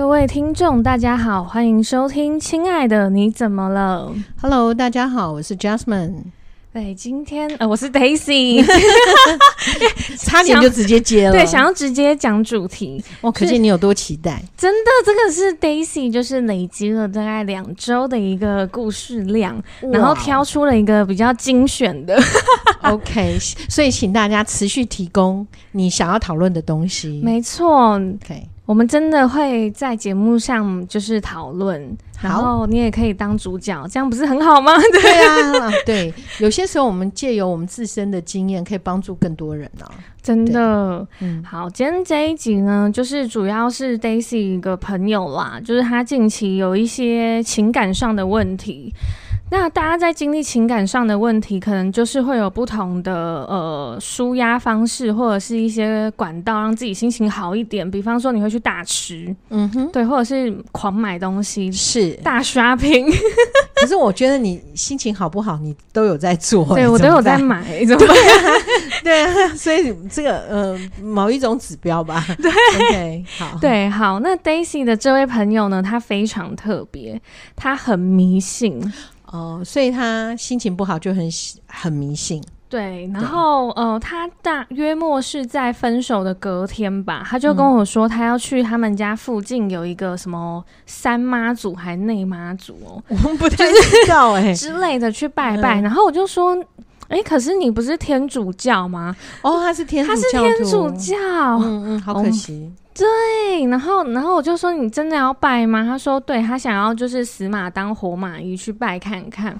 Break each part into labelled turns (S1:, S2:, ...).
S1: 各位听众，大家好，欢迎收听《亲爱的你怎么了》。
S2: Hello，大家好，我是 Jasmine。
S1: 对，今天呃，我是 Daisy，
S2: 差点就直接接了。
S1: 对，想要直接讲主题，
S2: 我可见你有多期待。
S1: 真的，这个是 Daisy，就是累积了大概两周的一个故事量，然后挑出了一个比较精选的。
S2: OK，所以请大家持续提供你想要讨论的东西。
S1: 没错
S2: ，OK。
S1: 我们真的会在节目上就是讨论，然后你也可以当主角，这样不是很好吗？对，
S2: 对啊，对，有些时候我们借由我们自身的经验，可以帮助更多人呢、啊。
S1: 真的，嗯，好，今天这一集呢，就是主要是 Daisy 一个朋友啦，就是他近期有一些情感上的问题。那大家在经历情感上的问题，可能就是会有不同的呃舒压方式，或者是一些管道让自己心情好一点。比方说，你会去大吃，嗯哼，对，或者是狂买东西，
S2: 是大
S1: shopping。
S2: 可是我觉得你心情好不好，你都有在做，
S1: 对我都有在买，怎么办？
S2: 对啊，所以这个呃某一种指标吧。
S1: 对
S2: ，OK，好，
S1: 对，好。那 Daisy 的这位朋友呢，他非常特别，他很迷信。
S2: 哦，所以他心情不好就很很迷信。
S1: 对，然后呃，他大约莫是在分手的隔天吧，他就跟我说，他要去他们家附近有一个什么三妈祖还内妈祖哦，
S2: 我们不太知道哎、欸、
S1: 之类的去拜拜。嗯、然后我就说，哎、欸，可是你不是天主教吗？
S2: 哦，他是天主教，
S1: 他是天主教，
S2: 嗯嗯，好可惜。
S1: 哦、对，然后然后我就说，你真的要拜吗？他说，对，他想要就是死马当活马医去拜看看。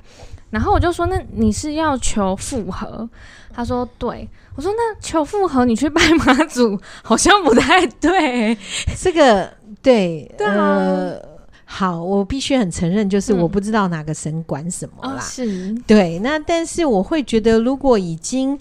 S1: 然后我就说：“那你是要求复合？”他说：“对。”我说：“那求复合，你去拜妈祖好像不太对。”
S2: 这个对，
S1: 对啊、
S2: 呃，好，我必须很承认，就是我不知道哪个神管什么啦。
S1: 嗯哦、是，
S2: 对。那但是我会觉得，如果已经。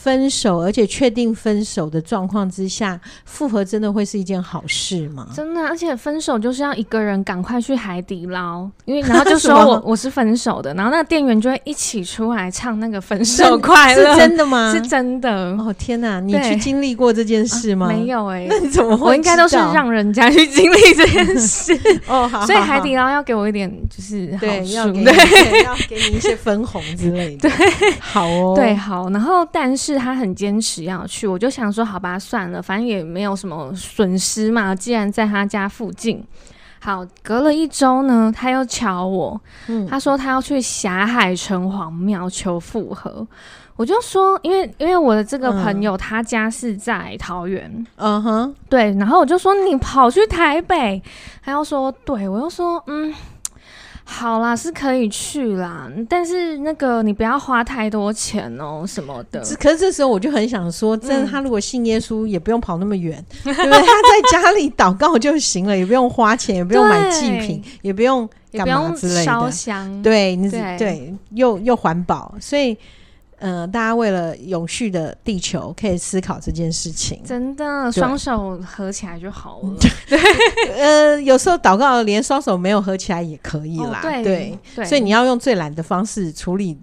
S2: 分手，而且确定分手的状况之下，复合真的会是一件好事吗？
S1: 真的，而且分手就是要一个人赶快去海底捞，因为然后就说我 我是分手的，然后那个店员就会一起出来唱那个分手快乐，
S2: 是真的吗？
S1: 是真的。
S2: 哦天哪，你去经历过这件事吗？
S1: 啊、没有哎、欸，
S2: 那你怎么会？
S1: 我应该都是让人家去经历这件事
S2: 哦。好，
S1: 所以海底捞要给我一点就是好
S2: 对，要
S1: 给
S2: 要给你一些分红之类的。
S1: 对，
S2: 好哦，
S1: 对好，然后但是。是他很坚持要去，我就想说好吧，算了，反正也没有什么损失嘛。既然在他家附近，好，隔了一周呢，他又敲我，嗯，他说他要去霞海城隍庙求复合。我就说，因为因为我的这个朋友他家是在桃园，嗯哼，对，然后我就说你跑去台北，他又说对，我又说嗯。好啦，是可以去啦，但是那个你不要花太多钱哦、喔，什么的。
S2: 可是这时候我就很想说，真的，他如果信耶稣，也不用跑那么远，对不对？他在家里祷告就行了，也不用花钱，也不用买祭品，也不用干嘛之类的。烧
S1: 香，
S2: 对，你对，对，又又环保，所以。嗯、呃，大家为了永续的地球，可以思考这件事情。
S1: 真的，双手合起来就好了。
S2: 对，呃，有时候祷告连双手没有合起来也可以啦。哦、对，对，对，所以你要用最懒的方式处理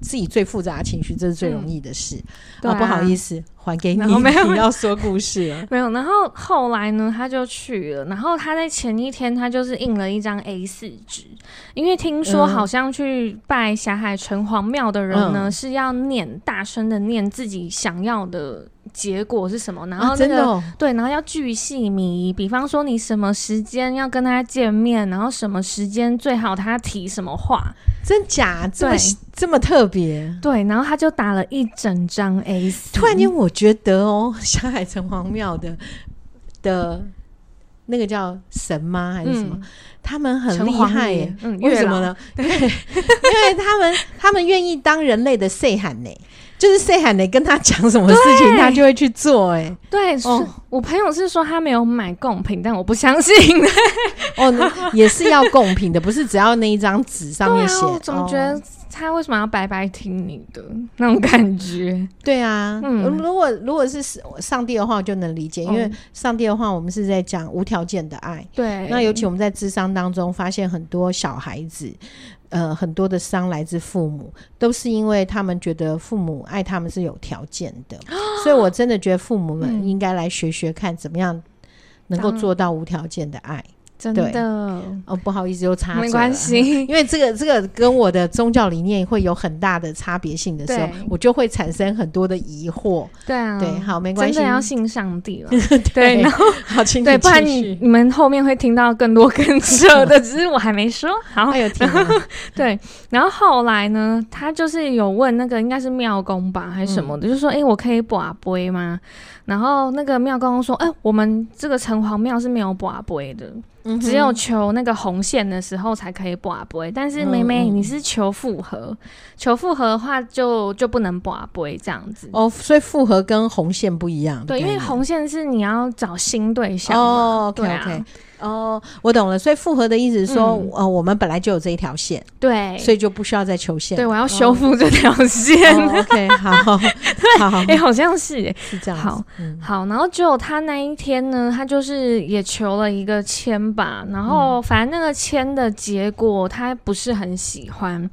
S2: 自己最复杂的情绪，这是最容易的事。嗯、啊，不好意思。还给你，没有你要说故事了。
S1: 没有，然后后来呢，他就去了。然后他在前一天，他就是印了一张 A 四纸，因为听说好像去拜霞海城隍庙的人呢，嗯、是要念大声的念自己想要的结果是什么，然后那个、啊真的哦、对，然后要巨细靡遗。比方说，你什么时间要跟他见面，然后什么时间最好他提什么话，
S2: 真假？这么，这么特别。
S1: 对，然后他就打了一整张 A 四。
S2: 突然间我。觉得哦，小海城隍庙的的那个叫神吗？还是什么？嗯、他们很厉害耶！嗯、为什么呢？对，因为他们他们愿意当人类的撒喊呢，就是谁喊你，跟他讲什么事情，他就会去做。哎，
S1: 对，哦，我朋友是说他没有买贡品，但我不相信。
S2: 哦，也是要贡品的，不是只要那一张纸上面写。
S1: 我总觉得。哦他为什么要白白听你的那种感觉？
S2: 对啊，嗯，如果如果是上帝的话，我就能理解，因为上帝的话，我们是在讲无条件的爱。对，那尤其我们在智商当中发现很多小孩子，呃，很多的伤来自父母，都是因为他们觉得父母爱他们是有条件的，所以我真的觉得父母们应该来学学看怎么样能够做到无条件的爱。
S1: 真的
S2: 哦，不好意思，又插。
S1: 没关系，
S2: 因为这个这个跟我的宗教理念会有很大的差别性的时候，我就会产生很多的疑惑。
S1: 对啊，
S2: 对，好，没关系，
S1: 真的要信上帝了。对，然后
S2: 好，请
S1: 对，不然你你们后面会听到更多更扯的，只是我还没说。好，
S2: 还有听。
S1: 对，然后后来呢，他就是有问那个应该是庙公吧，还是什么的，嗯、就说：“哎、欸，我可以跋杯吗？”然后那个庙公说：“哎、欸，我们这个城隍庙是没有拔杯的。”只有求那个红线的时候才可以拔杯，但是妹妹你是求复合，嗯、求复合的话就就不能拔杯这样子
S2: 哦，所以复合跟红线不一样。
S1: 对，因为红线是你要找新对象
S2: 哦。对啊。Okay. 哦，我懂了。所以复合的意思是说，嗯、呃，我们本来就有这一条线，
S1: 对，
S2: 所以就不需要再求线。
S1: 对，我要修复这条线。
S2: 哦哦、OK，好，
S1: 对，好，哎、欸，好像是，哎，
S2: 是这样。
S1: 好，嗯、好，然后只有他那一天呢，他就是也求了一个签吧，然后反正那个签的结果他不是很喜欢。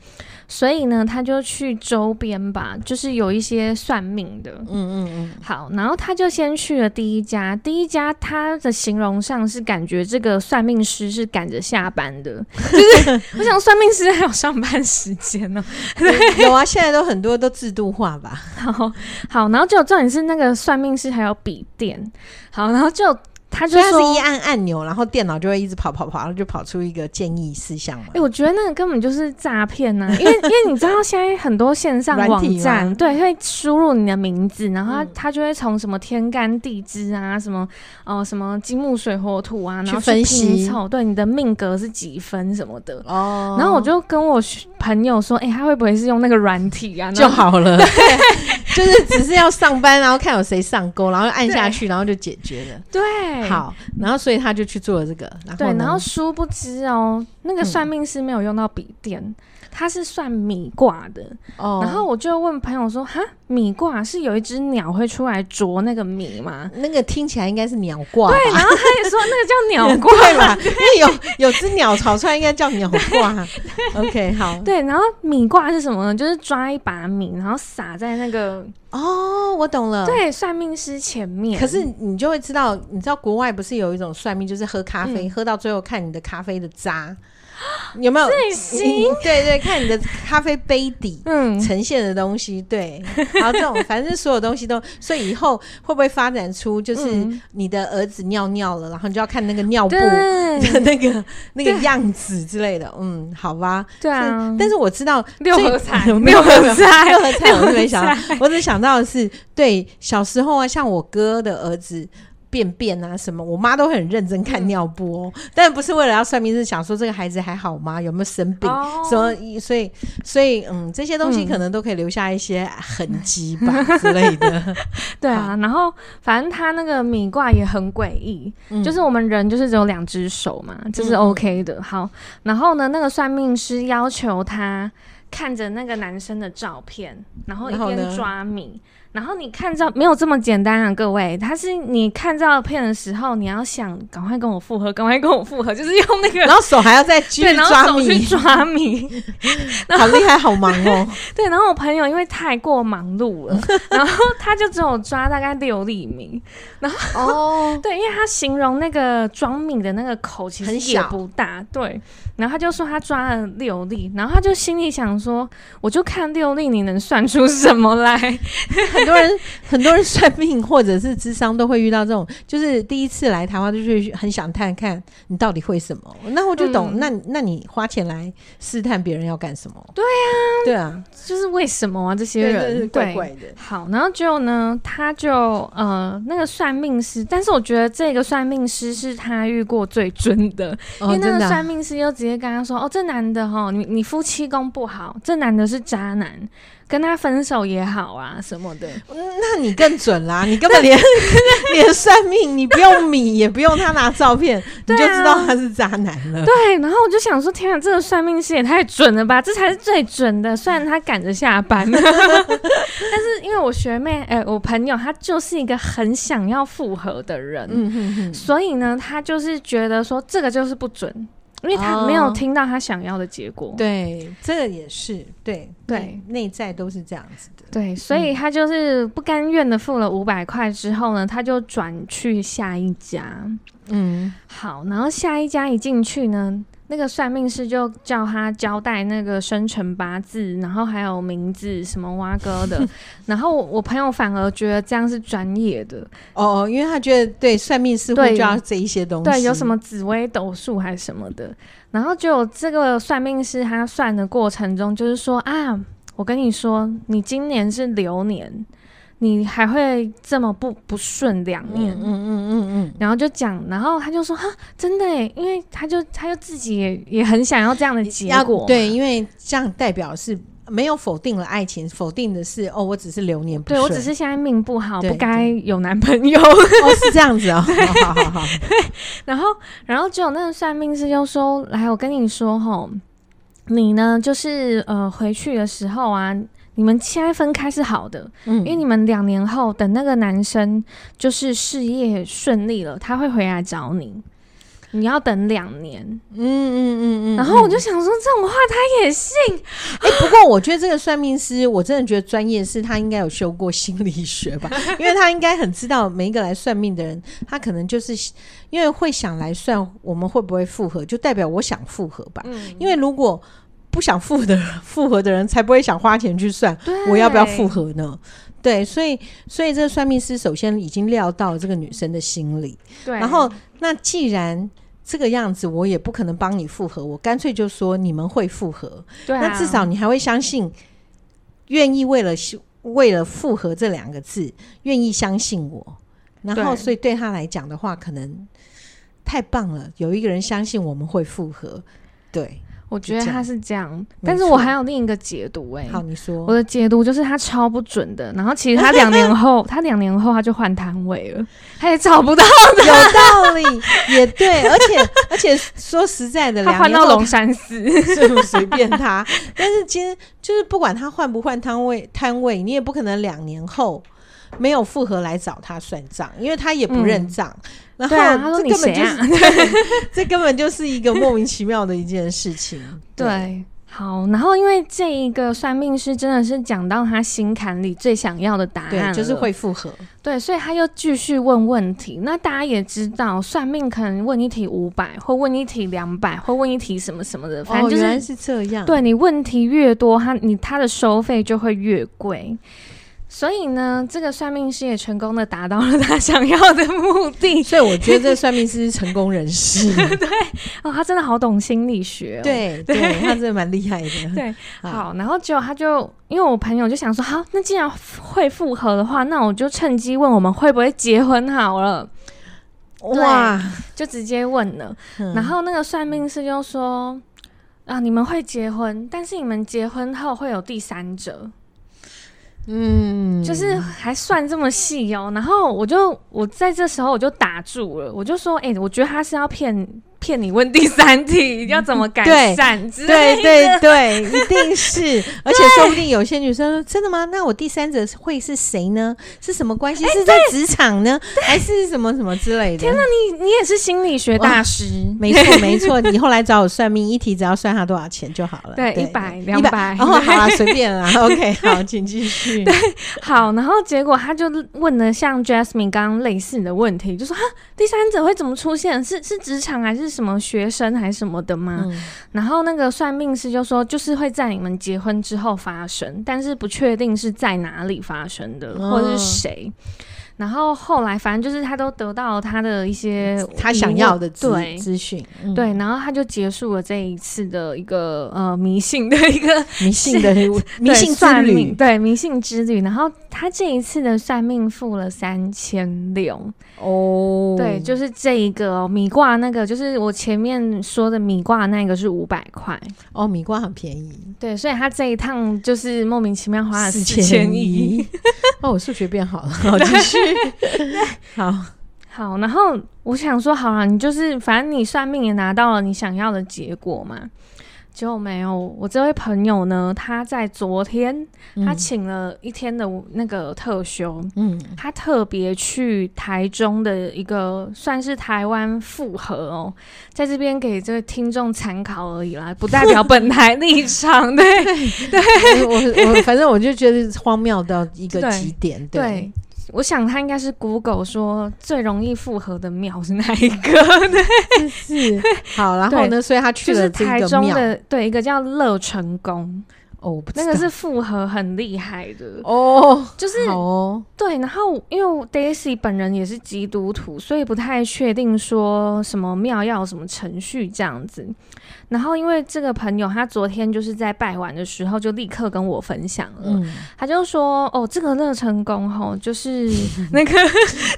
S1: 所以呢，他就去周边吧，就是有一些算命的，嗯嗯嗯。好，然后他就先去了第一家，第一家他的形容上是感觉这个算命师是赶着下班的，就是我想算命师还有上班时间呢、
S2: 有啊，现在都很多都制度化吧。
S1: 好好，然后就重点是那个算命师还有笔电，好，然后就。他就
S2: 是一按按钮，然后电脑就会一直跑跑跑，然后就跑出一个建议事项嘛。
S1: 哎、欸，我觉得那个根本就是诈骗呐！因为 因为你知道现在很多线上网站，对，会输入你的名字，然后他他就会从什么天干地支啊，什么哦、呃、什么金木水火土啊，然后去拼凑，对你的命格是几分什么的。哦。然后我就跟我朋友说，哎、欸，他会不会是用那个软体啊？
S2: 就好了。对。就是只是要上班，然后看有谁上钩，然后按下去，然后就解决了。
S1: 对，
S2: 好，然后所以他就去做了这个。然后
S1: 对，然后殊不知哦，那个算命师没有用到笔电。嗯他是算米卦的，oh. 然后我就问朋友说：“哈，米卦是有一只鸟会出来啄那个米吗？
S2: 那个听起来应该是鸟卦。”
S1: 对，然后他也说那个叫 鸟卦
S2: 吧，因为有有只鸟跑出来，应该叫鸟卦。OK，好。
S1: 对，然后米卦是什么呢？就是抓一把米，然后撒在那个……
S2: 哦，我懂了。
S1: 对，算命师前面。
S2: 可是你就会知道，你知道国外不是有一种算命，就是喝咖啡，嗯、喝到最后看你的咖啡的渣。有没有？
S1: 最新？
S2: 对对，看你的咖啡杯底嗯。呈现的东西，对，然后这种 反正所有东西都，所以以后会不会发展出就是你的儿子尿尿了，然后你就要看那个尿布的那个那个样子之类的，嗯，好吧，
S1: 对啊。
S2: 但是我知道
S1: 六合彩，
S2: 六合彩，六合彩，我是没想到，我只想到的是，对，小时候啊，像我哥的儿子。便便啊什么，我妈都很认真看尿布哦，嗯、但不是为了要算命，是想说这个孩子还好吗？有没有生病？哦、什么？所以，所以，嗯，这些东西可能都可以留下一些痕迹吧、嗯、之类的。
S1: 对啊，然后反正他那个米卦也很诡异，嗯、就是我们人就是只有两只手嘛，这、就是 OK 的。好，然后呢，那个算命师要求他看着那个男生的照片，然后一边抓米。然后你看照没有这么简单啊，各位，他是你看照片的时候，你要想赶快跟我复合，赶快跟我复合，就是用那个，
S2: 然后手还要再抓米，
S1: 去抓米，
S2: 好厉害，好忙哦。
S1: 对，然后我朋友因为太过忙碌了，然后他就只有抓大概六粒米，然后哦，对，因为他形容那个装米的那个口其实也不大，对，然后他就说他抓了六粒，然后他就心里想说，我就看六粒，你能算出什么来？
S2: 很多人很多人算命或者是智商都会遇到这种，就是第一次来台湾就是很想探看你到底会什么。那我就懂，嗯、那那你花钱来试探别人要干什
S1: 么？对、啊，
S2: 对啊，
S1: 就是为什么啊？这些人
S2: 怪怪的。
S1: 好，然后就呢，他就呃那个算命师，但是我觉得这个算命师是他遇过最准的，哦、因为那个算命师又直接跟他说：“哦，这男的哈，你你夫妻宫不好，这男的是渣男。”跟他分手也好啊，什么的，
S2: 那你更准啦！你根本连 连算命，你不用米，也不用他拿照片，你就知道他是渣男了。
S1: 对，然后我就想说，天啊，这个算命师也太准了吧！这才是最准的。虽然他赶着下班，但是因为我学妹，哎、欸，我朋友，他就是一个很想要复合的人，嗯哼哼，所以呢，他就是觉得说这个就是不准。因为他没有听到他想要的结果。
S2: 哦、对，这个也是对对，内在都是这样子的。
S1: 对，所以他就是不甘愿的付了五百块之后呢，他就转去下一家。嗯，好，然后下一家一进去呢。那个算命师就叫他交代那个生辰八字，然后还有名字什么蛙哥的，然后我朋友反而觉得这样是专业的。
S2: 哦，因为他觉得对算命师会就要这一些东西，
S1: 对，有什么紫微斗数还是什么的，然后就这个算命师他算的过程中就是说啊，我跟你说，你今年是流年。你还会这么不不顺两年？嗯嗯嗯嗯，嗯，然后就讲，然后他就说哈，真的诶，因为他就他就自己也也很想要这样的结果，
S2: 对，因为这样代表是没有否定了爱情，否定的是哦，我只是流年不顺，
S1: 对我只是现在命不好，不该有男朋友，
S2: 哦，是这样子哦，好 好好，
S1: 对，然后然后就有那个算命师就说，来，我跟你说吼，你呢就是呃回去的时候啊。你们现在分开是好的，嗯，因为你们两年后等那个男生就是事业顺利了，他会回来找你。你要等两年，嗯嗯嗯嗯。然后我就想说，这种话他也信？
S2: 哎、欸，不过我觉得这个算命师，我真的觉得专业是他应该有修过心理学吧，因为他应该很知道每一个来算命的人，他可能就是因为会想来算我们会不会复合，就代表我想复合吧。嗯，因为如果。不想复合的复 合的人才不会想花钱去算我要不要复合呢？对，所以所以这个算命师首先已经料到这个女生的心理，对。然后那既然这个样子，我也不可能帮你复合，我干脆就说你们会复合。对啊，那至少你还会相信，愿意为了为了复合这两个字，愿意相信我。然后，所以对他来讲的话，可能太棒了，有一个人相信我们会复合。对。
S1: 我觉得他是这样，但是我还有另一个解读哎、欸。
S2: 好，你说。
S1: 我的解读就是他超不准的，然后其实他两年后，他两年后他就换摊位了，他也找不到的。
S2: 有道理，也对，而且而且说实在的，
S1: 他换到龙山寺，
S2: 随便他。但是今天就是不管他换不换摊位，摊位你也不可能两年后没有复合来找他算账，因为他也不认账。嗯然后、啊、他说：“这根本就是，啊、这根本就是一个莫名其妙的一件事情。对”
S1: 对，好，然后因为这一个算命师真的是讲到他心坎里最想要的答案，
S2: 就是会复合。
S1: 对，所以他又继续问问题。那大家也知道，算命可能问一题五百，或问一题两百，或问一题什么什么的，反正就是
S2: 这样。
S1: 对，你问题越多，他你他的收费就会越贵。所以呢，这个算命师也成功的达到了他想要的目的。
S2: 所以我觉得这个算命师是成功人士。
S1: 对哦，他真的好懂心理学、哦。
S2: 对对，对，他真的蛮厉害的。
S1: 对，好，然后结果他就因为我朋友就想说，好，那既然会复合的话，那我就趁机问我们会不会结婚好了。哇，就直接问了、嗯。然后那个算命师就说，啊，你们会结婚，但是你们结婚后会有第三者。嗯，就是还算这么细哦，然后我就我在这时候我就打住了，我就说，哎、我觉得他是要骗。骗你问第三题 要怎么改善之类的？
S2: 对对对，一定是，而且说不定有些女生说真的吗？那我第三者会是谁呢？是什么关系？是在职场呢，还是什么什么之类的？
S1: 天哪，你你也是心理学大师？
S2: 没错没错，你后来找我算命，一题只要算他多少钱就好了。
S1: 对，一百两百，
S2: 然后好啊，随便啦。OK，好，请继续。
S1: 对，好，然后结果他就问了像 Jasmine 刚刚类似的问题，就说哈，第三者会怎么出现？是是职场还是？什么学生还是什么的吗？嗯。然后那个算命师就说，就是会在你们结婚之后发生，但是不确定是在哪里发生的，或者是谁。然后后来，反正就是他都得到了他的一些
S2: 他想要的资资讯，
S1: 对，然后他就结束了这一次的一个呃迷信的一个
S2: 迷信的 迷信算命，
S1: 对迷信之旅。然后他这一次的算命付了三千六哦，对，就是这一个米卦那个，就是我前面说的米卦那个是五百块
S2: 哦，米卦很便宜，
S1: 对，所以他这一趟就是莫名其妙花了四千一。
S2: 哦，我数学变好了，好继续。好
S1: 好，然后我想说，好了，你就是反正你算命也拿到了你想要的结果嘛。结果没有，我这位朋友呢，他在昨天，他请了一天的那个特休，嗯，他特别去台中的一个算是台湾复合哦，在这边给这个听众参考而已啦，不代表本台立场，对。对，
S2: 我我反正我就觉得荒谬到一个极点，对。对
S1: 我想他应该是 Google 说最容易复合的庙是哪一个？对，
S2: 是好，然后呢，所以他去了台中的
S1: 对，一个叫乐成宫。
S2: 哦，
S1: 那个是复合很厉害的
S2: 哦，
S1: 就是
S2: 哦，
S1: 对。然后因为 Daisy 本人也是基督徒，所以不太确定说什么庙要什么程序这样子。然后因为这个朋友他昨天就是在拜完的时候就立刻跟我分享了，嗯、他就说：“哦，这个乐成功吼，就是 那个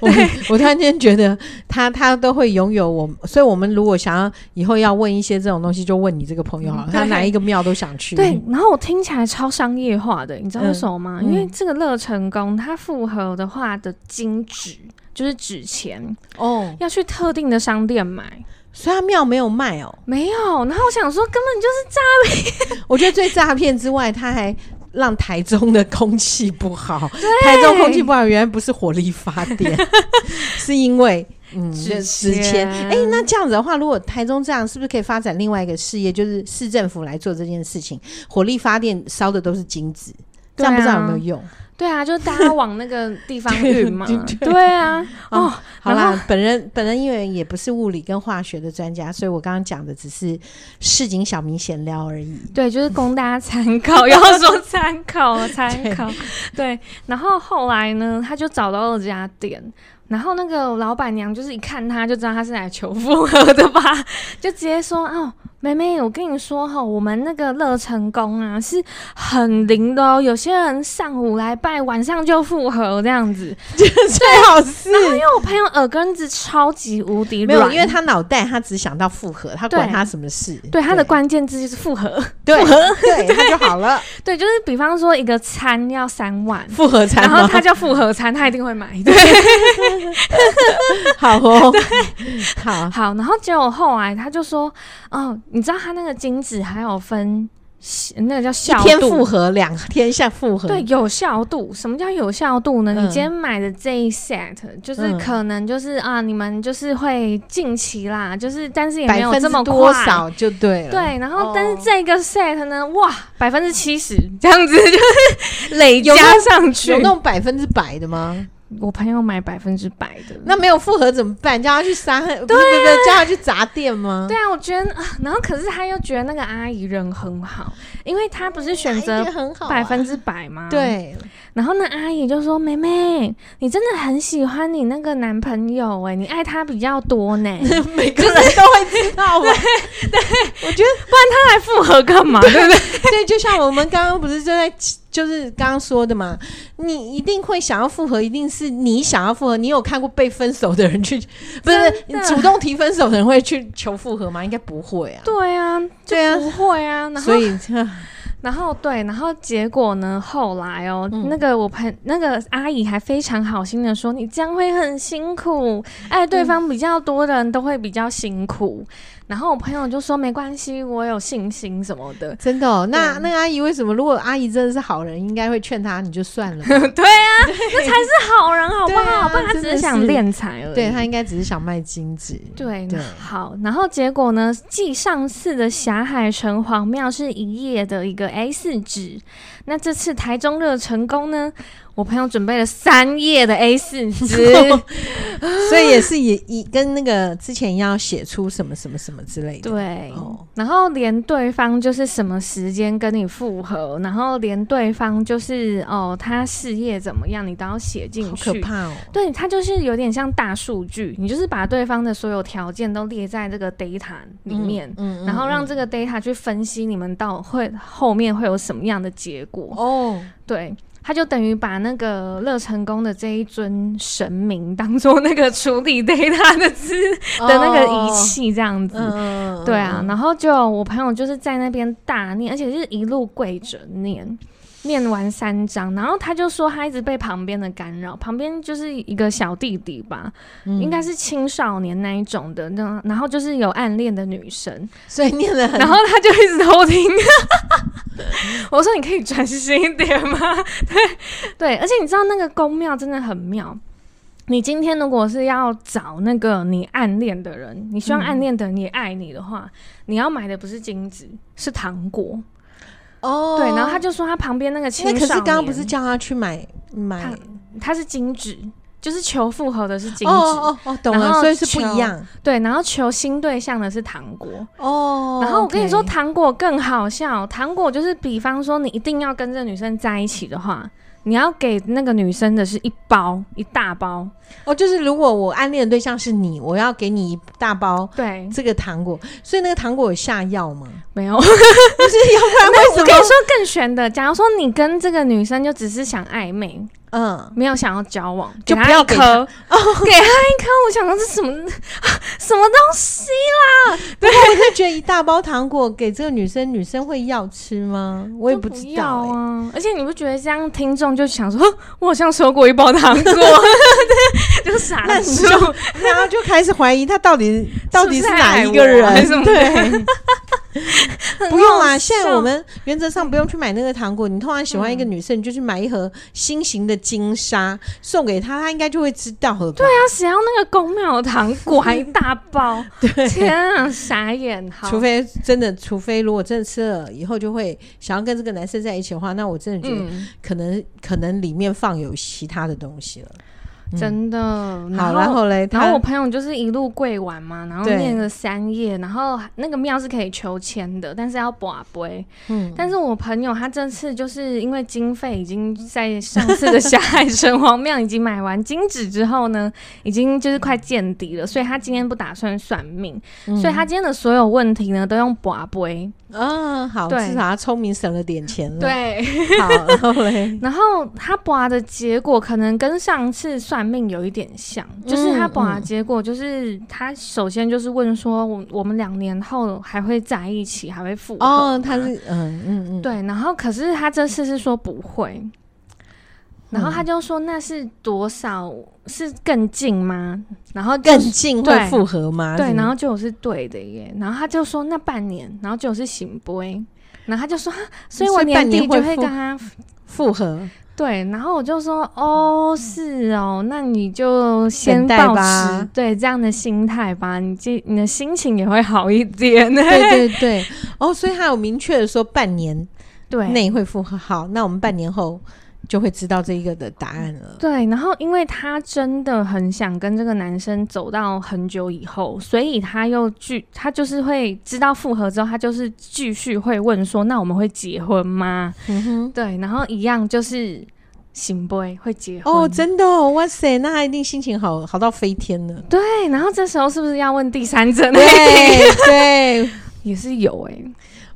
S2: 我我突然间觉得他他都会拥有我，所以我们如果想要以后要问一些这种东西，就问你这个朋友好了，嗯、他哪一个庙都想去。
S1: 对，然后我听。听起来超商业化的，你知道为什么吗？嗯、因为这个乐成宫，它复合的话的金纸就是纸钱哦，要去特定的商店买，
S2: 所以他庙没有卖哦，
S1: 没有。然后我想说，根本就是诈骗。
S2: 我觉得最诈骗之外，他还让台中的空气不好。台中空气不好，原来不是火力发电，是因为。嗯，是时迁。哎、欸，那这样子的话，如果台中这样，是不是可以发展另外一个事业，就是市政府来做这件事情？火力发电烧的都是金子，这样不知道有没有用？
S1: 对啊，就是大家往那个地方 运嘛。对，啊，哦，哦
S2: 好啦，本人本人因为也不是物理跟化学的专家，所以我刚刚讲的只是市井小民闲聊而已。
S1: 对，就是供大家参考，要说参考参 考。对，然后后来呢，他就找到了这家店。然后那个老板娘就是一看他就知道他是来求复合的吧，就直接说哦。妹妹，我跟你说哈，我们那个乐成功啊是很灵的哦。有些人上午来拜，晚上就复合这样子，
S2: 最好是。
S1: 然后因为我朋友耳根子超级无敌软，
S2: 没有，因为他脑袋他只想到复合，他管他什么事？
S1: 对，他的关键字就是复合，
S2: 复合，对，他就好了。
S1: 对，就是比方说一个餐要三万，
S2: 复合餐，
S1: 然后他叫复合餐，他一定会买。对，
S2: 好哦，
S1: 对，好好。然后结果后来他就说，哦。你知道他那个精子还有分，那个叫效度，一天
S2: 复合，两天下复合。
S1: 对，有效度。什么叫有效度呢？嗯、你今天买的这一 set，就是可能就是、嗯、啊，你们就是会近期啦，就是但是也没有这么
S2: 多少就对了。
S1: 对，然后但是这个 set 呢，哦、哇，百分之七十这样子就是累加上去，
S2: 有那种百分之百的吗？
S1: 我朋友买百分之百的，
S2: 那没有复合怎么办？叫他去杀？对对对，叫他去砸店吗？
S1: 对啊，我觉得，然后可是他又觉得那个阿姨人很好，因为他不是选择百分之百吗？
S2: 对。
S1: 然后那阿姨就说：“妹妹，你真的很喜欢你那个男朋友哎，你爱他比较多呢。”
S2: 每个人都会知道 吗？
S1: 对，我觉得不然他来复合干嘛？对不对？
S2: 对，就像我们刚刚不是就在。就是刚刚说的嘛，你一定会想要复合，一定是你想要复合。你有看过被分手的人去，不是你主动提分手的人会去求复合吗？应该不会啊。
S1: 对啊，对啊，不会啊。然后
S2: 所以，
S1: 然后对，然后结果呢？后来哦，嗯、那个我朋那个阿姨还非常好心的说：“你将会很辛苦，哎对方比较多的人都会比较辛苦。”然后我朋友就说：“没关系，我有信心什么的。”
S2: 真的哦？那那个阿姨为什么？如果阿姨真的是好人，应该会劝他，你就算了。
S1: 对啊，对 那才是好人，好不好？啊、不然他只是想敛财而已。
S2: 对，他应该只是想卖金子。
S1: 对，对好。然后结果呢？继上次的霞海城隍庙是一页的一个 A 四纸，那这次台中热成功呢？我朋友准备了三页的 A 四纸，
S2: 所以也是也一跟那个之前一样，写出什么什么什么之类的。
S1: 对，哦、然后连对方就是什么时间跟你复合，然后连对方就是哦他事业怎么样，你都要写进去。
S2: 可怕哦！
S1: 对，他就是有点像大数据，你就是把对方的所有条件都列在这个 data 里面，嗯，嗯，然后让这个 data 去分析你们到会后面会有什么样的结果。哦，对。他就等于把那个乐成功的这一尊神明当做那个处理 data 的资的那个仪器这样子，哦、对啊，然后就我朋友就是在那边大念，而且是一路跪着念。念完三章，然后他就说他一直被旁边的干扰，旁边就是一个小弟弟吧，嗯、应该是青少年那一种的，那然后就是有暗恋的女生，
S2: 所以念了很，
S1: 然后他就一直偷听。我说你可以专心一点吗？对对，而且你知道那个宫庙真的很妙。你今天如果是要找那个你暗恋的人，你希望暗恋的人也爱你的话，嗯、你要买的不是金子，是糖果。哦，对，然后他就说他旁边那个青少年，可是刚
S2: 刚不是叫他去买买他，
S1: 他是金纸，就是求复合的是金纸。
S2: 哦哦哦，懂了，所以是不一样。
S1: 对，然后求新对象的是糖果。哦，然后我跟你说，糖果更好笑，糖果就是比方说你一定要跟这个女生在一起的话。你要给那个女生的是一包一大包
S2: 哦，就是如果我暗恋的对象是你，我要给你一大包
S1: 对
S2: 这个糖果，所以那个糖果有下药吗？
S1: 没有，
S2: 不是，要不然 为什么？
S1: 我跟你说更悬的，假如说你跟这个女生就只是想暧昧。嗯，没有想要交往，就不要磕哦，给他一颗。我想说这是什么 什么东西啦？
S2: 对，我就觉得一大包糖果给这个女生，女生会要吃吗？我也不知道
S1: 啊。而且你不觉得这样听众就想说，我好像收过一包糖果，就傻了，就
S2: 然后就开始怀疑他到底到底是哪一个人？对。不用啊，现在我们原则上不用去买那个糖果。你突然喜欢一个女生，你就去买一盒心形的金沙送给她，她应该就会知道了。
S1: 对啊，谁要那个宫庙糖果还一大包？对，天啊，傻眼！
S2: 除非真的，除非如果真的吃了以后就会想要跟这个男生在一起的话，那我真的觉得可能可能里面放有其他的东西了。
S1: 真的，
S2: 嗯、好，然后嘞，
S1: 然后我朋友就是一路跪完嘛，然后念了三页，然后那个庙是可以求签的，但是要卜杯。嗯，但是我朋友他这次就是因为经费已经在上次的霞海城隍庙已经买完金纸之后呢，已经就是快见底了，所以他今天不打算算命，嗯、所以他今天的所有问题呢都用卜杯。
S2: 嗯、哦，好，对至少他聪明省了点钱了。
S1: 对，
S2: 好，然后嘞，
S1: 然后他拔的结果可能跟上次算命有一点像，嗯、就是他本来结果就是他首先就是问说，我我们两年后还会在一起，还会复合？
S2: 哦，他是嗯嗯嗯，
S1: 对，然后可是他这次是说不会。然后他就说：“那是多少？是更近吗？然后
S2: 更近会复合吗？
S1: 对，然后就是对的耶。然后他就说那半年，然后就是行不？然后他就说，所以我年底就会跟他
S2: 复合。
S1: 对，然后我就说哦，是哦，那你就先保持对这样的心态吧，你这你的心情也会好一点。对
S2: 对对，哦，所以他有明确的说半年对内会复合。好，那我们半年后。”就会知道这一个的答案了。
S1: 对，然后因为他真的很想跟这个男生走到很久以后，所以他又继他就是会知道复合之后，他就是继续会问说：“那我们会结婚吗？”嗯哼，对，然后一样就是行不会结婚
S2: 哦，真的哦，哇塞，那他一定心情好好到飞天了。
S1: 对，然后这时候是不是要问第三者？
S2: 对对，
S1: 也是有哎、欸。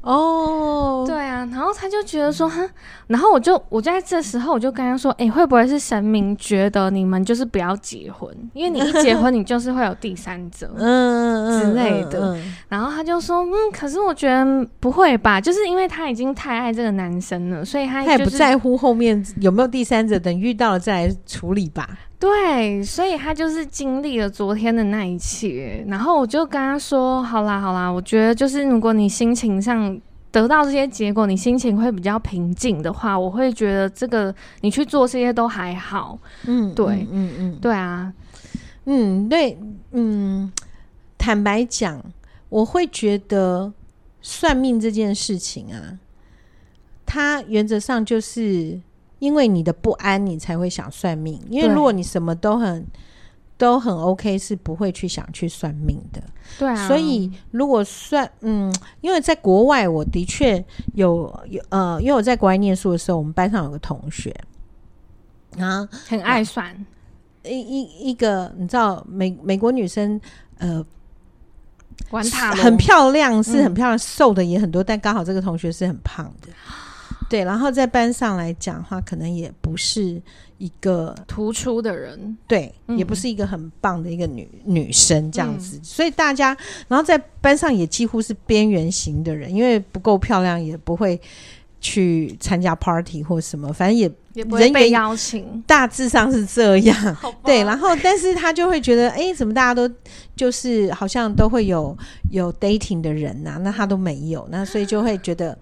S2: 哦，oh,
S1: 对啊，然后他就觉得说，哼，然后我就我就在这时候我就跟他说，哎，会不会是神明觉得你们就是不要结婚，因为你一结婚，你就是会有第三者，嗯之类的。然后他就说，嗯，可是我觉得不会吧，就是因为他已经太爱这个男生了，所以他、就是、
S2: 他也不在乎后面有没有第三者，等遇到了再来处理吧。
S1: 对，所以他就是经历了昨天的那一切，然后我就跟他说：“好啦，好啦，我觉得就是如果你心情上得到这些结果，你心情会比较平静的话，我会觉得这个你去做这些都还好。”嗯，对，嗯嗯，嗯对啊，
S2: 嗯对，嗯，坦白讲，我会觉得算命这件事情啊，它原则上就是。因为你的不安，你才会想算命。因为如果你什么都很都很 OK，是不会去想去算命的。
S1: 对啊。
S2: 所以如果算，嗯，因为在国外，我的确有有呃，因为我在国外念书的时候，我们班上有个同学啊，
S1: 很爱算。
S2: 一一一个，你知道美美国女生呃，
S1: 玩塔
S2: 很漂亮，是很漂亮，嗯、瘦的也很多，但刚好这个同学是很胖的。对，然后在班上来讲的话，可能也不是一个
S1: 突出的人，
S2: 对，嗯、也不是一个很棒的一个女女生这样子，嗯、所以大家，然后在班上也几乎是边缘型的人，因为不够漂亮，也不会去参加 party 或什么，反正也
S1: 也不会被邀请，
S2: 大致上是这样。对，然后但是他就会觉得，哎、欸，怎么大家都就是好像都会有有 dating 的人呐、啊，那他都没有，那所以就会觉得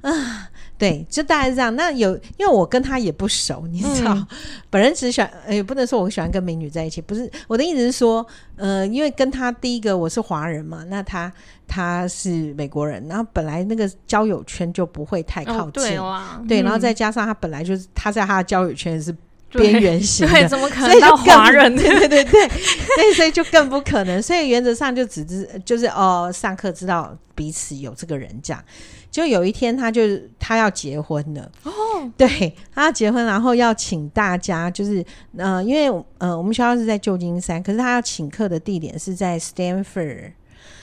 S2: 啊。对，就大概是这样。那有，因为我跟他也不熟，你知道，嗯、本人只喜欢，也、欸、不能说我喜欢跟美女在一起，不是我的意思是说，呃，因为跟他第一个我是华人嘛，那他他是美国人，然后本来那个交友圈就不会太靠近，哦、对，然后再加上他本来就是他在他的交友圈是 边缘型的，
S1: 对，怎么可能到华人？
S2: 对对对对，所以 所以就更不可能，所以原则上就只知就是哦，上课知道彼此有这个人这样。就有一天，他就他要结婚了哦，对，他要结婚，然后要请大家，就是呃，因为呃，我们学校是在旧金山，可是他要请客的地点是在 Stanford，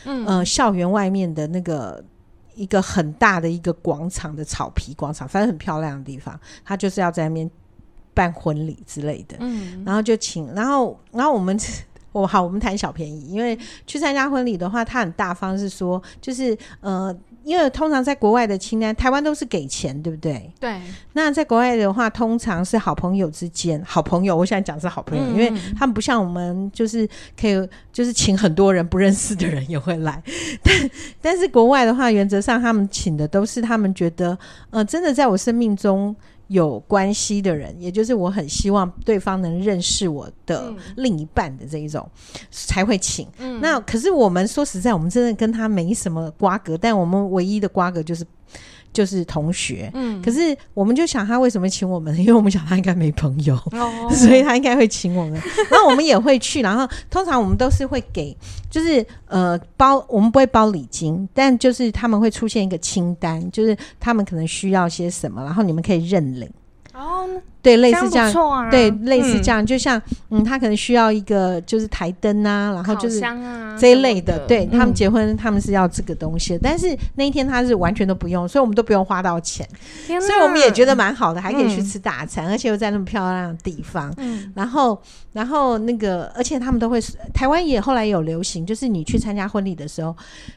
S2: 嗯，呃，校园外面的那个一个很大的一个广场的草皮广场，反正很漂亮的地方，他就是要在那边办婚礼之类的，嗯，然后就请，然后然后我们 我好，我们谈小便宜，因为去参加婚礼的话，他很大方，是说就是呃。因为通常在国外的清单，台湾都是给钱，对不对？
S1: 对。那
S2: 在国外的话，通常是好朋友之间，好朋友。我现在讲是好朋友，嗯，因为他们不像我们，就是可以，就是请很多人不认识的人也会来。但但是国外的话，原则上他们请的都是他们觉得，呃，真的在我生命中。有关系的人，也就是我很希望对方能认识我的另一半的这一种，嗯、才会请。嗯、那可是我们说实在，我们真的跟他没什么瓜葛，但我们唯一的瓜葛就是。就是同学，嗯，可是我们就想他为什么请我们？因为我们想他应该没朋友，哦，所以他应该会请我们。然后我们也会去，然后通常我们都是会给，就是呃包，我们不会包礼金，但就是他们会出现一个清单，就是他们可能需要些什么，然后你们可以认领。哦，对，类似这样，对，类似这样，嗯、就像嗯，他可能需要一个就是台灯啊，然后就是这一类的，的。对、嗯、他们结婚，他们是要这个东西的，但是那一天他是完全都不用，所以我们都不用花到钱，所以我们也觉得蛮好的，还可以去吃大餐，嗯、而且又在那么漂亮的地方，嗯，然后然后那个，而且他们都会，台湾也后来有流行，就是你去参加婚礼的时候，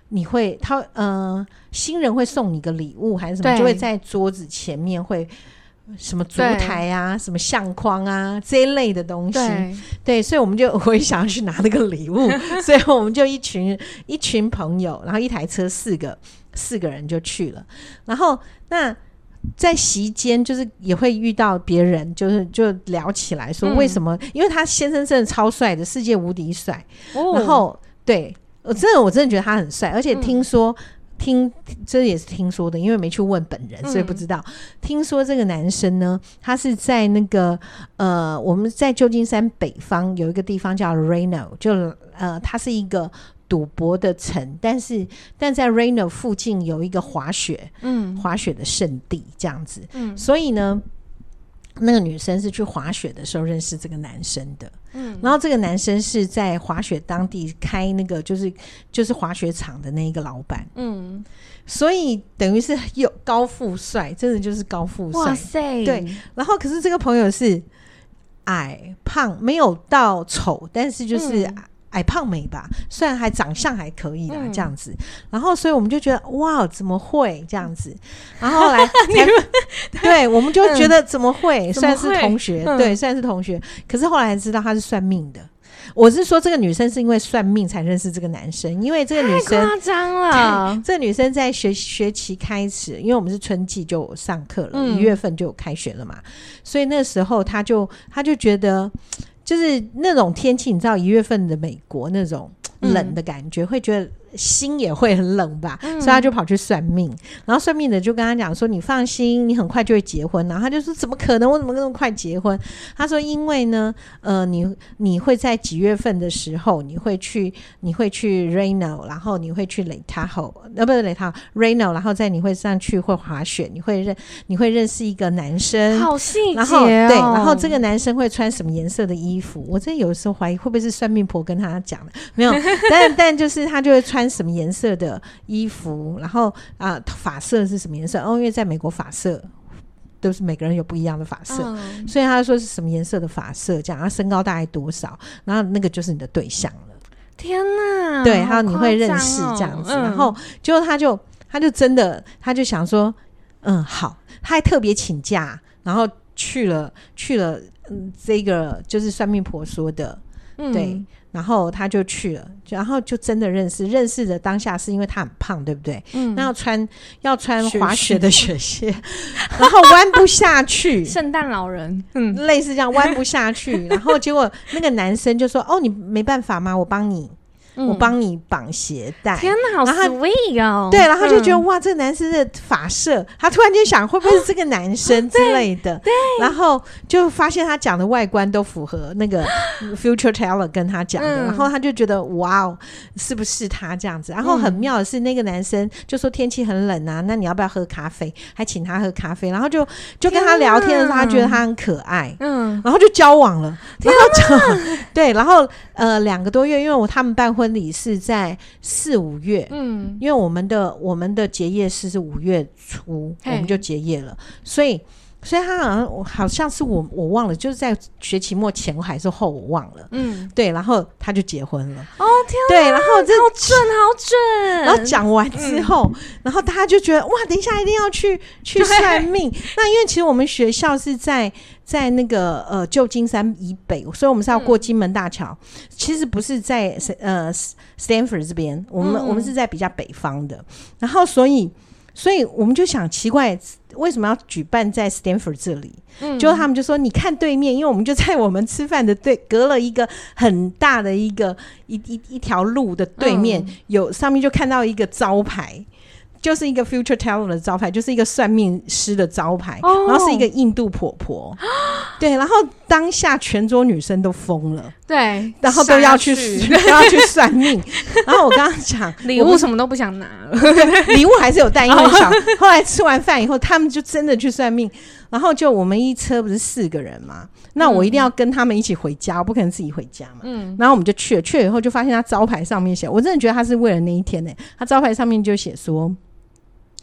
S2: 你会他嗯、呃，新人会送你个礼物还是什么，就会在桌子前面会。什么烛台啊，什么相框啊，这一类的东西，对，对，所以我们就我也想要去拿那个礼物，所以我们就一群一群朋友，然后一台车四个四个人就去了，然后那在席间就是也会遇到别人，就是就聊起来说为什么？嗯、因为他先生真的超帅的，世界无敌帅，哦、然后对我真的我真的觉得他很帅，而且听说。嗯听，这也是听说的，因为没去问本人，所以不知道。嗯、听说这个男生呢，他是在那个呃，我们在旧金山北方有一个地方叫 Reno，就呃，它是一个赌博的城，但是但在 Reno 附近有一个滑雪，嗯，滑雪的圣地这样子，嗯，所以呢。那个女生是去滑雪的时候认识这个男生的，嗯，然后这个男生是在滑雪当地开那个就是就是滑雪场的那一个老板，嗯，所以等于是有高富帅，真的就是高富帅，哇塞，对。然后可是这个朋友是矮胖，没有到丑，但是就是。嗯矮胖美吧，虽然还长相还可以啦，嗯、这样子，然后所以我们就觉得哇，怎么会这样子？然后后来 才对，我们就觉得怎么会？虽然是同学，嗯、对，虽然是同学，可是后来才知道他是算命的。我是说，这个女生是因为算命才认识这个男生，因为这个女生
S1: 太夸张了。
S2: 这个女生在学学期开始，因为我们是春季就上课了，一、嗯、月份就有开学了嘛，所以那时候她就她就觉得。就是那种天气，你知道一月份的美国那种冷的感觉，嗯、会觉得。心也会很冷吧，嗯、所以他就跑去算命，然后算命的就跟他讲说：“你放心，你很快就会结婚。”然后他就说：“怎么可能？我怎么那么快结婚？”他说：“因为呢，呃，你你会在几月份的时候，你会去，你会去 Reno，然后你会去 Lake Tahoe，呃，不是 Lake Tahoe，Reno，然后在你会上去会滑雪，你会认你会认识一个男生，
S1: 好细节哦。
S2: 然后对，然后这个男生会穿什么颜色的衣服？我真的有时候怀疑会不会是算命婆跟他讲的，没有，但但就是他就会穿。穿什么颜色的衣服，然后啊，发色是什么颜色？哦，因为在美国发色都是每个人有不一样的发色，嗯、所以他说是什么颜色的发色，这样，他身高大概多少，然后那个就是你的对象了。
S1: 天哪，
S2: 对，还有你会认识这样子，哦。嗯、然后结果他就他就真的他就想说，嗯，好，他还特别请假，然后去了去了，嗯，这个就是算命婆说的，嗯、对。然后他就去了，然后就真的认识，认识的当下是因为他很胖，对不对？嗯。那要穿要穿滑雪的雪鞋，然后弯不下去。
S1: 圣诞老人，
S2: 嗯，类似这样弯不下去。然后结果那个男生就说：“哦，你没办法吗？我帮你。”我帮你绑鞋带，
S1: 天哪，好 sweet 哦！
S2: 对，然后就觉得哇，这个男生的发色，他突然间想，会不会是这个男生之类的？对，然后就发现他讲的外观都符合那个 future teller 跟他讲的，然后他就觉得哇哦，是不是他这样子？然后很妙的是，那个男生就说天气很冷啊，那你要不要喝咖啡？还请他喝咖啡，然后就就跟他聊天的时候，他觉得他很可爱，嗯，然后就交往了，然后就对，然后呃两个多月，因为我他们办婚。礼是在四五月，嗯，因为我们的我们的结业式是五月初，我们就结业了，所以。所以他好像好像是我我忘了，就是在学期末前还是后我忘了，嗯，对，然后他就结婚了。
S1: 哦天，
S2: 对，然后这
S1: 好准好准。
S2: 然后讲完之后，嗯、然后大家就觉得哇，等一下一定要去去算命。那因为其实我们学校是在在那个呃旧金山以北，所以我们是要过金门大桥。嗯、其实不是在呃 Stanford 这边，我们、嗯、我们是在比较北方的。然后所以所以我们就想奇怪。为什么要举办在 Stanford 这里？嗯，就他们就说，你看对面，因为我们就在我们吃饭的对，隔了一个很大的一个一一一条路的对面，嗯、有上面就看到一个招牌。就是一个 future teller 的招牌，就是一个算命师的招牌，哦、然后是一个印度婆婆，对，然后当下全桌女生都疯了，
S1: 对，
S2: 然后都要去，去。都要去算命，然后我刚刚讲
S1: 礼物什么都不想拿了，
S2: 礼物还是有带，因为小。后来吃完饭以后，他们就真的去算命，然后就我们一车不是四个人嘛，那我一定要跟他们一起回家，我不可能自己回家嘛，嗯，然后我们就去了，去了以后就发现他招牌上面写，我真的觉得他是为了那一天呢、欸，他招牌上面就写说。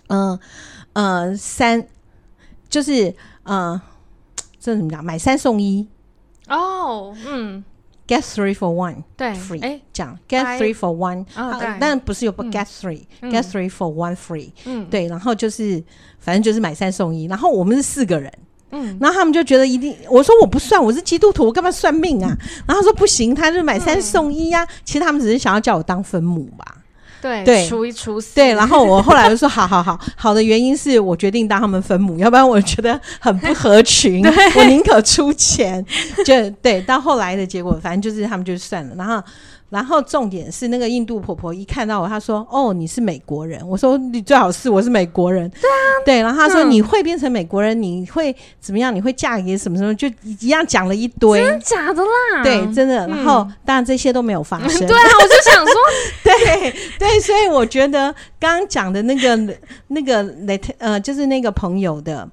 S2: 嗯呃三就是呃这怎么讲？买三送一哦，嗯，get three for one，
S1: 对
S2: ，free，哎，讲 get three for one，啊但不是有不 get three，get three for one free，嗯，对，然后就是反正就是买三送一，然后我们是四个人，嗯，然后他们就觉得一定，我说我不算，我是基督徒，我干嘛算命啊？然后他说不行，他就买三送一呀。其实他们只是想要叫我当分母吧。
S1: 对对，除一除四。
S2: 对，然后我后来就说，好好好，好的原因是我决定当他们分母，要不然我觉得很不合群，我宁可出钱。就对，到后来的结果，反正就是他们就算了，然后。然后重点是那个印度婆婆一看到我，她说：“哦，你是美国人。”我说：“你最好是我是美国人。”对啊，对。然后她说：“你会变成美国人？你会怎么样？你会嫁给什么什么？就一样讲了一堆，
S1: 真的假的啦？
S2: 对，真的。然后当然这些都没有发生。
S1: 对啊，我就想说，
S2: 对对，所以我觉得刚刚讲的那个那个呃，就是那个朋友的。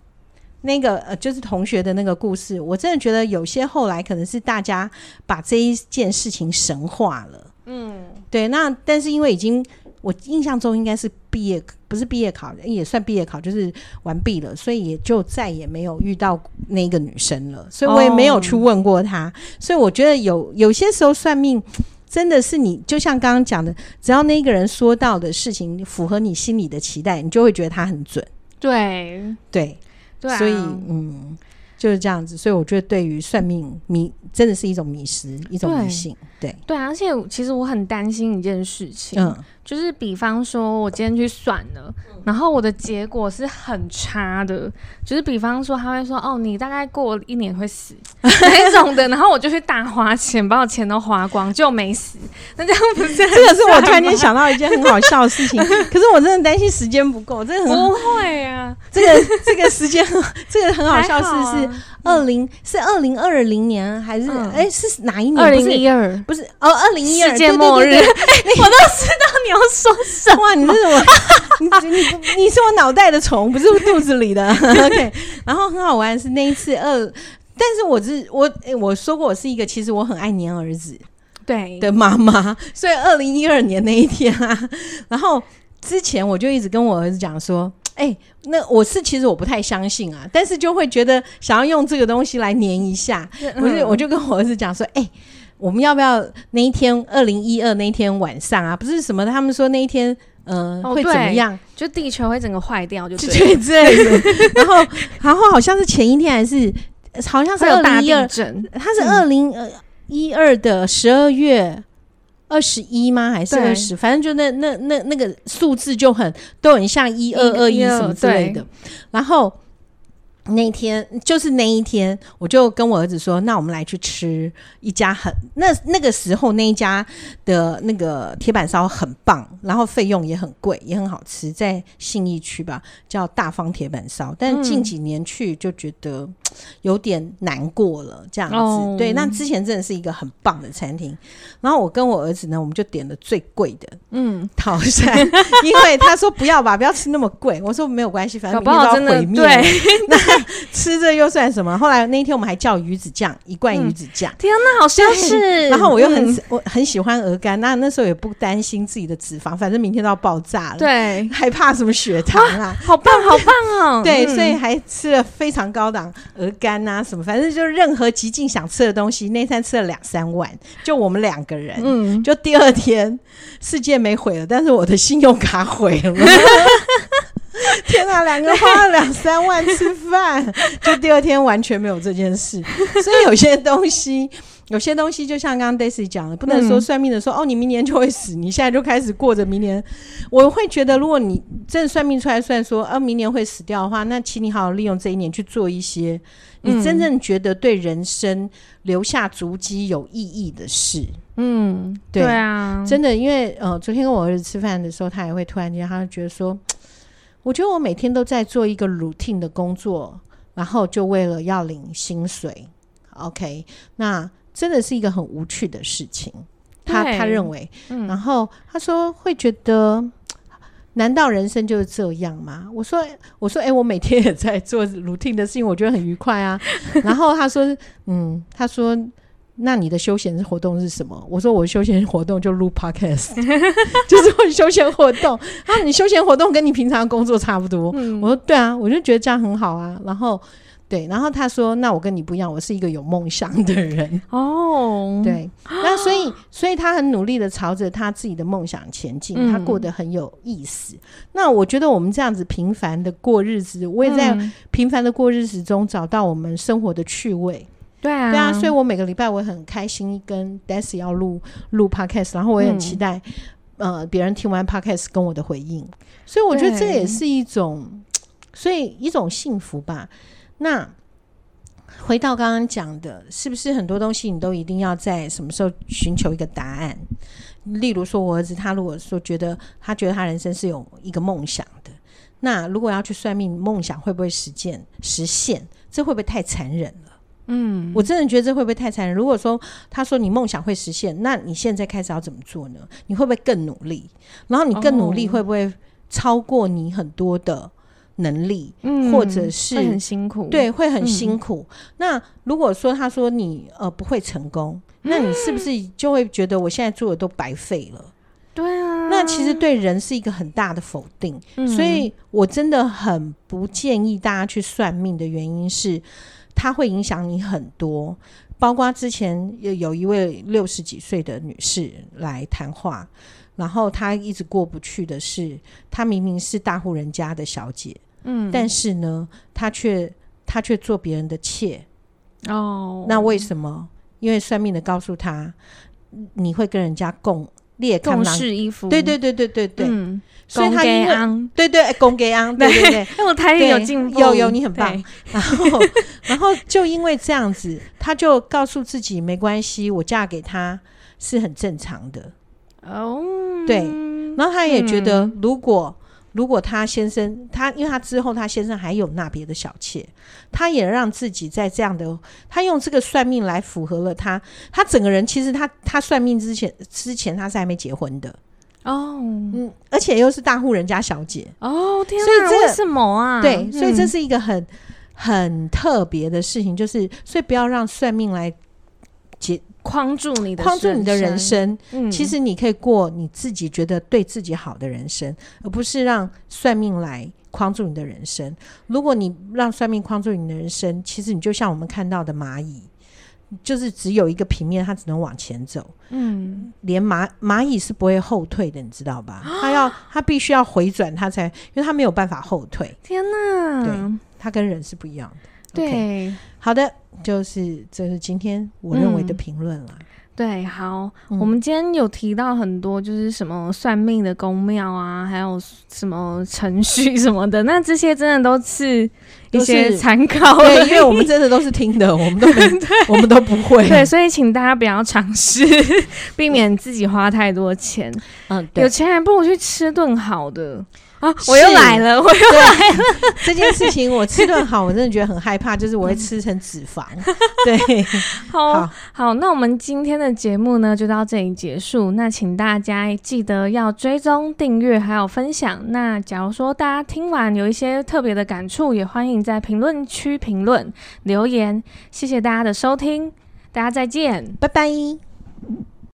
S2: 那个呃，就是同学的那个故事，我真的觉得有些后来可能是大家把这一件事情神化了。嗯，对。那但是因为已经我印象中应该是毕业，不是毕业考，也算毕业考，就是完毕了，所以也就再也没有遇到那个女生了。所以我也没有去问过她。哦、所以我觉得有有些时候算命真的是你，就像刚刚讲的，只要那个人说到的事情符合你心里的期待，你就会觉得他很准。
S1: 对
S2: 对。对所以，嗯，就是这样子。所以，我觉得对于算命迷，真的是一种迷失，一种迷信。对对，
S1: 对，而且其实我很担心一件事情。嗯。就是比方说，我今天去算了，然后我的结果是很差的。就是比方说，他会说：“哦，你大概过一年会死 那种的。”然后我就去大花钱，把我钱都花光，就没死。那这样不是？这
S2: 个是我突然间想到一件很好笑的事情。可是我真的担心时间不够，真的很
S1: 不会啊。
S2: 这个这个时间，这个很好笑的是是二零是二零二零年还是哎是哪一年？
S1: 二零一二
S2: 不是哦，二零一二
S1: 世界末日。我都知道你。要说什么？哇，你是什么？你
S2: 你你是我脑袋的虫，不是肚子里的。OK，然后很好玩是那一次二，但是我是我、欸、我说过我是一个其实我很爱黏儿子对的妈妈，所以二零一二年那一天啊，然后之前我就一直跟我儿子讲说，哎、欸，那我是其实我不太相信啊，但是就会觉得想要用这个东西来粘一下，我就我就跟我儿子讲说，哎、欸。我们要不要那一天二零一二那一天晚上啊？不是什么？他们说那一天嗯、呃哦、会怎么样？
S1: 就地球会整个坏掉就，就
S2: 对对对。然后然后好像是前一天还是好像是二零一二，它是二零一二的十二月二十一吗？还是二十？反正就那那那那个数字就很都很像一二二一什么之类的。然后。那一天就是那一天，我就跟我儿子说：“那我们来去吃一家很那那个时候那一家的那个铁板烧很棒，然后费用也很贵，也很好吃，在信义区吧，叫大方铁板烧。但近几年去就觉得有点难过了，这样子。嗯、对，那之前真的是一个很棒的餐厅。然后我跟我儿子呢，我们就点了最贵的，嗯，陶山，因为他说不要吧，不要吃那么贵。我说没有关系，反正明天都要毁灭。吃这又算什么？后来那一天我们还叫鱼子酱，一罐鱼子酱。
S1: 天哪，好像是。
S2: 然后我又很、嗯、我很喜欢鹅肝，那那时候也不担心自己的脂肪，反正明天都要爆炸了。
S1: 对，
S2: 还怕什么血糖啊？
S1: 好棒，好棒哦！
S2: 对，所以还吃了非常高档鹅肝啊什么，反正就是任何极尽想吃的东西。那餐吃了两三碗，就我们两个人。嗯，就第二天世界没毁了，但是我的信用卡毁了。天哪，两个花了两三万吃饭，就第二天完全没有这件事。所以有些东西，有些东西就像刚刚 Daisy 讲的，不能说算命的说、嗯、哦，你明年就会死，你现在就开始过着明年。我会觉得，如果你真的算命出来算说，哦，明年会死掉的话，那请你好好利用这一年去做一些你真正觉得对人生留下足迹有意义的事。嗯，对，对啊，真的，因为呃，昨天跟我儿子吃饭的时候，他也会突然间，他就觉得说。我觉得我每天都在做一个 routine 的工作，然后就为了要领薪水。OK，那真的是一个很无趣的事情。他他认为，嗯，然后他说会觉得，难道人生就是这样吗？我说我说，哎，我每天也在做 routine 的事情，我觉得很愉快啊。然后他说，嗯，他说。那你的休闲活动是什么？我说我休闲活动就录 podcast，就是我休闲活动。啊，你休闲活动跟你平常工作差不多。嗯，我说对啊，我就觉得这样很好啊。然后对，然后他说，那我跟你不一样，我是一个有梦想的人。哦，对，那所以所以他很努力的朝着他自己的梦想前进，他过得很有意思。嗯，那我觉得我们这样子平凡的过日子，我也在平凡的过日子中找到我们生活的趣味。对啊，对啊，所以我每个礼拜我很开心跟 Daisy 要录录 Podcast，然后我也很期待，嗯、呃，别人听完 Podcast 跟我的回应，所以我觉得这也是一种，所以一种幸福吧。那回到刚刚讲的，是不是很多东西你都一定要在什么时候寻求一个答案？例如说，我儿子他如果说觉得他觉得他人生是有一个梦想的，那如果要去算命，梦想会不会实践实现？这会不会太残忍了？嗯，我真的觉得这会不会太残忍？如果说他说你梦想会实现，那你现在开始要怎么做呢？你会不会更努力？然后你更努力会不会超过你很多的能力？嗯，或者是
S1: 很辛苦？
S2: 对，会很辛苦。嗯，那如果说他说你呃不会成功，那你是不是就会觉得我现在做的都白费了？
S1: 对啊，
S2: 那其实对人是一个很大的否定。嗯，所以我真的很不建议大家去算命的原因是。它会影响你很多，包括之前有有一位六十几岁的女士来谈话，然后她一直过不去的是，她明明是大户人家的小姐，嗯，但是呢，她却她却做别人的妾，哦，那为什么？因为算命的告诉她，你会跟人家共。列
S1: 共事衣服，
S2: 对对对对对对，
S1: 嗯，所以他因为
S2: 对对公给昂，对对对，
S1: 那我台语有进步，
S2: 有有你很棒。然后 然后就因为这样子，他就告诉自己没关系，我嫁给他是很正常的。哦，对，然后他也觉得如果。如果他先生他，因为他之后他先生还有那别的小妾，他也让自己在这样的，他用这个算命来符合了他，他整个人其实他他算命之前之前他是还没结婚的。哦，嗯，而且又是大户人家小姐。
S1: 哦，天啊，所以这为什么啊？
S2: 对，所以这是一个很很特别的事情，就是所以不要让算命来结。
S1: 框住你的
S2: 框住你的人生，嗯，其实你可以过你自己觉得对自己好的人生，而不是让算命来框住你的人生。如果你让算命框住你的人生，其实你就像我们看到的蚂蚁，就是只有一个平面，它只能往前走。嗯，连蚂蚂蚁是不会后退的，你知道吧？它要它必须要回转，它才，因为它没有办法后退。
S1: 天哪！
S2: 对，它跟人是不一样的。
S1: 对，okay,
S2: 好的，就是这是今天我认为的评论了。嗯
S1: 对，好，嗯、我们今天有提到很多，就是什么算命的宫庙啊，还有什么程序什么的，那这些真的都是一些参考，
S2: 对，因为我们真的都是听的，我们都没，我们都不会，
S1: 对，所以请大家不要尝试，避免自己花太多钱。嗯，对，有钱还不如去吃顿好的。啊！我又来了，我又来了。
S2: 这件事情我吃顿好，我真的觉得很害怕，就是我会吃成脂肪。对，
S1: 好好，好，那我们今天的节目呢，就到这里结束。那请大家记得要追踪、订阅还有分享。那假如说大家听完有一些特别的感触，也欢迎在评论区评论留言。谢谢大家的收听，大家再见，
S2: 拜拜。